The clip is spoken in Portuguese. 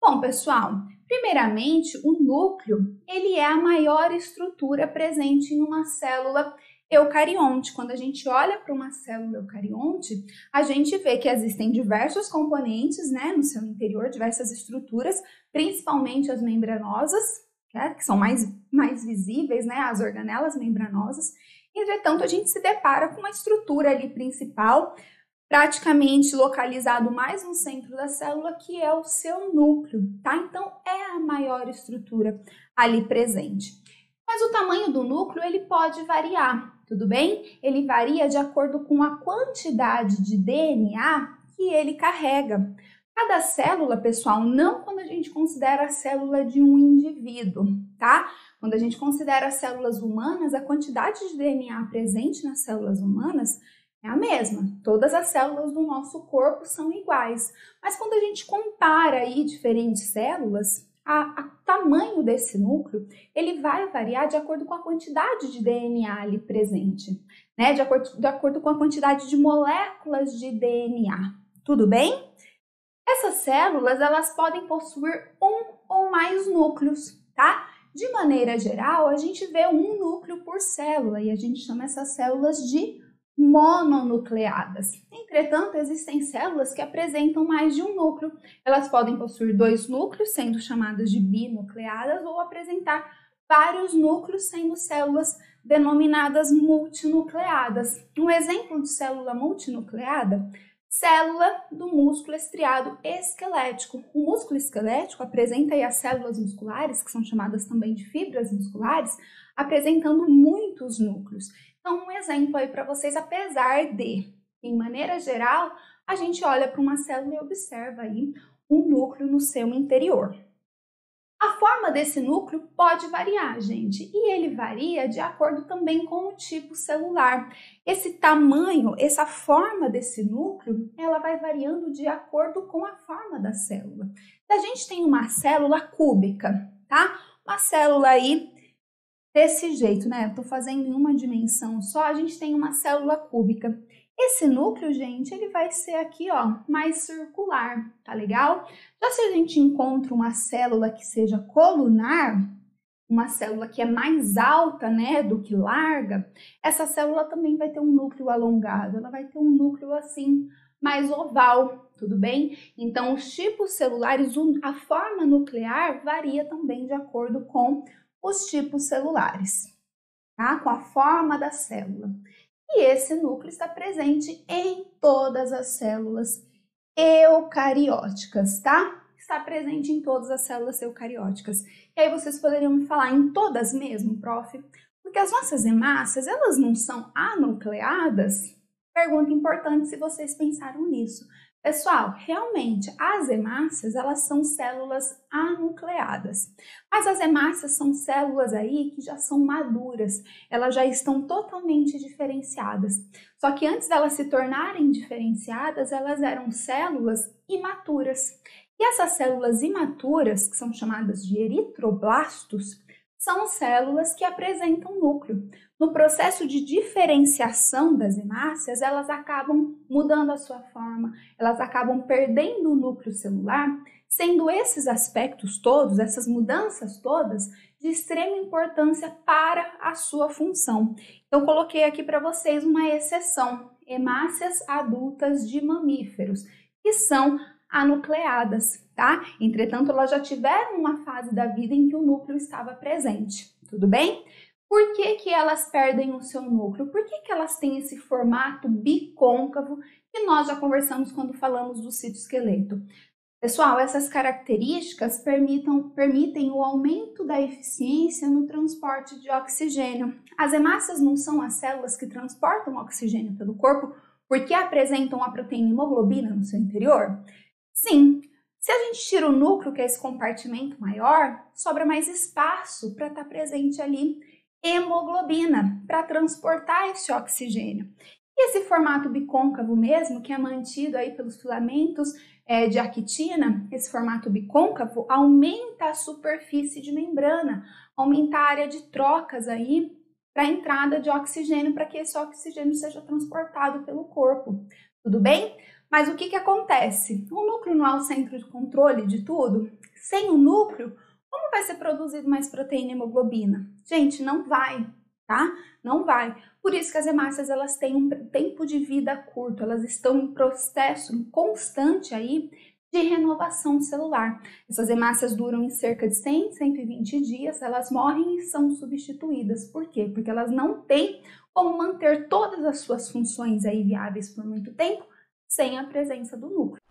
Bom, pessoal, primeiramente, o núcleo, ele é a maior estrutura presente em uma célula eucarionte. Quando a gente olha para uma célula eucarionte, a gente vê que existem diversos componentes, né, no seu interior, diversas estruturas, principalmente as membranosas, né, que são mais, mais visíveis, né, as organelas membranosas. Entretanto, a gente se depara com uma estrutura ali principal, praticamente localizado mais no centro da célula, que é o seu núcleo, tá? Então, é a maior estrutura ali presente. Mas o tamanho do núcleo, ele pode variar, tudo bem? Ele varia de acordo com a quantidade de DNA que ele carrega. Cada célula, pessoal, não quando a gente considera a célula de um indivíduo, tá? Quando a gente considera as células humanas, a quantidade de DNA presente nas células humanas é a mesma. Todas as células do nosso corpo são iguais. Mas quando a gente compara aí diferentes células, a, tamanho desse núcleo ele vai variar de acordo com a quantidade de DNA ali presente, né? De acordo, de acordo com a quantidade de moléculas de DNA. Tudo bem? Essas células elas podem possuir um ou mais núcleos, tá? De maneira geral, a gente vê um núcleo por célula e a gente chama essas células de mononucleadas. Entretanto, existem células que apresentam mais de um núcleo. Elas podem possuir dois núcleos, sendo chamadas de binucleadas, ou apresentar vários núcleos, sendo células denominadas multinucleadas. Um exemplo de célula multinucleada célula do músculo estriado esquelético. O músculo esquelético apresenta as células musculares, que são chamadas também de fibras musculares, apresentando muitos núcleos. Então, um exemplo aí para vocês, apesar de, em maneira geral, a gente olha para uma célula e observa aí um núcleo no seu interior. A forma desse núcleo pode variar, gente, e ele varia de acordo também com o tipo celular. Esse tamanho, essa forma desse núcleo, ela vai variando de acordo com a forma da célula. A gente tem uma célula cúbica, tá? Uma célula aí desse jeito, né? Estou fazendo em uma dimensão só, a gente tem uma célula cúbica. Esse núcleo, gente, ele vai ser aqui, ó, mais circular, tá legal? Já se a gente encontra uma célula que seja colunar, uma célula que é mais alta, né, do que larga, essa célula também vai ter um núcleo alongado, ela vai ter um núcleo assim, mais oval, tudo bem? Então, os tipos celulares, a forma nuclear varia também de acordo com os tipos celulares, tá? Com a forma da célula. E esse núcleo está presente em todas as células eucarióticas, tá? Está presente em todas as células eucarióticas. E aí vocês poderiam me falar em todas mesmo, prof? Porque as nossas hemácias, elas não são anucleadas? Pergunta importante se vocês pensaram nisso. Pessoal, realmente as hemácias elas são células anucleadas, mas as hemácias são células aí que já são maduras, elas já estão totalmente diferenciadas. Só que antes delas se tornarem diferenciadas, elas eram células imaturas. E essas células imaturas, que são chamadas de eritroblastos, são células que apresentam núcleo. No processo de diferenciação das hemácias, elas acabam mudando a sua forma, elas acabam perdendo o núcleo celular, sendo esses aspectos todos, essas mudanças todas, de extrema importância para a sua função. Então, coloquei aqui para vocês uma exceção: hemácias adultas de mamíferos, que são anucleadas, tá? Entretanto, elas já tiveram uma fase da vida em que o núcleo estava presente, tudo bem? Por que, que elas perdem o seu núcleo? Por que, que elas têm esse formato bicôncavo que nós já conversamos quando falamos do citoesqueleto? Pessoal, essas características permitam, permitem o aumento da eficiência no transporte de oxigênio. As hemácias não são as células que transportam oxigênio pelo corpo porque apresentam a proteína hemoglobina no seu interior? Sim, se a gente tira o núcleo, que é esse compartimento maior, sobra mais espaço para estar tá presente ali hemoglobina, para transportar esse oxigênio. E esse formato bicôncavo mesmo, que é mantido aí pelos filamentos é, de actina, esse formato bicôncavo aumenta a superfície de membrana, aumenta a área de trocas aí para a entrada de oxigênio, para que esse oxigênio seja transportado pelo corpo. Tudo bem? Mas o que, que acontece? O núcleo não é o centro de controle de tudo? Sem o núcleo, como vai ser produzido mais proteína e hemoglobina? Gente, não vai, tá? Não vai. Por isso que as hemácias elas têm um tempo de vida curto, elas estão em processo constante aí de renovação celular. Essas hemácias duram em cerca de 100, 120 dias, elas morrem e são substituídas. Por quê? Porque elas não têm como manter todas as suas funções aí viáveis por muito tempo sem a presença do núcleo.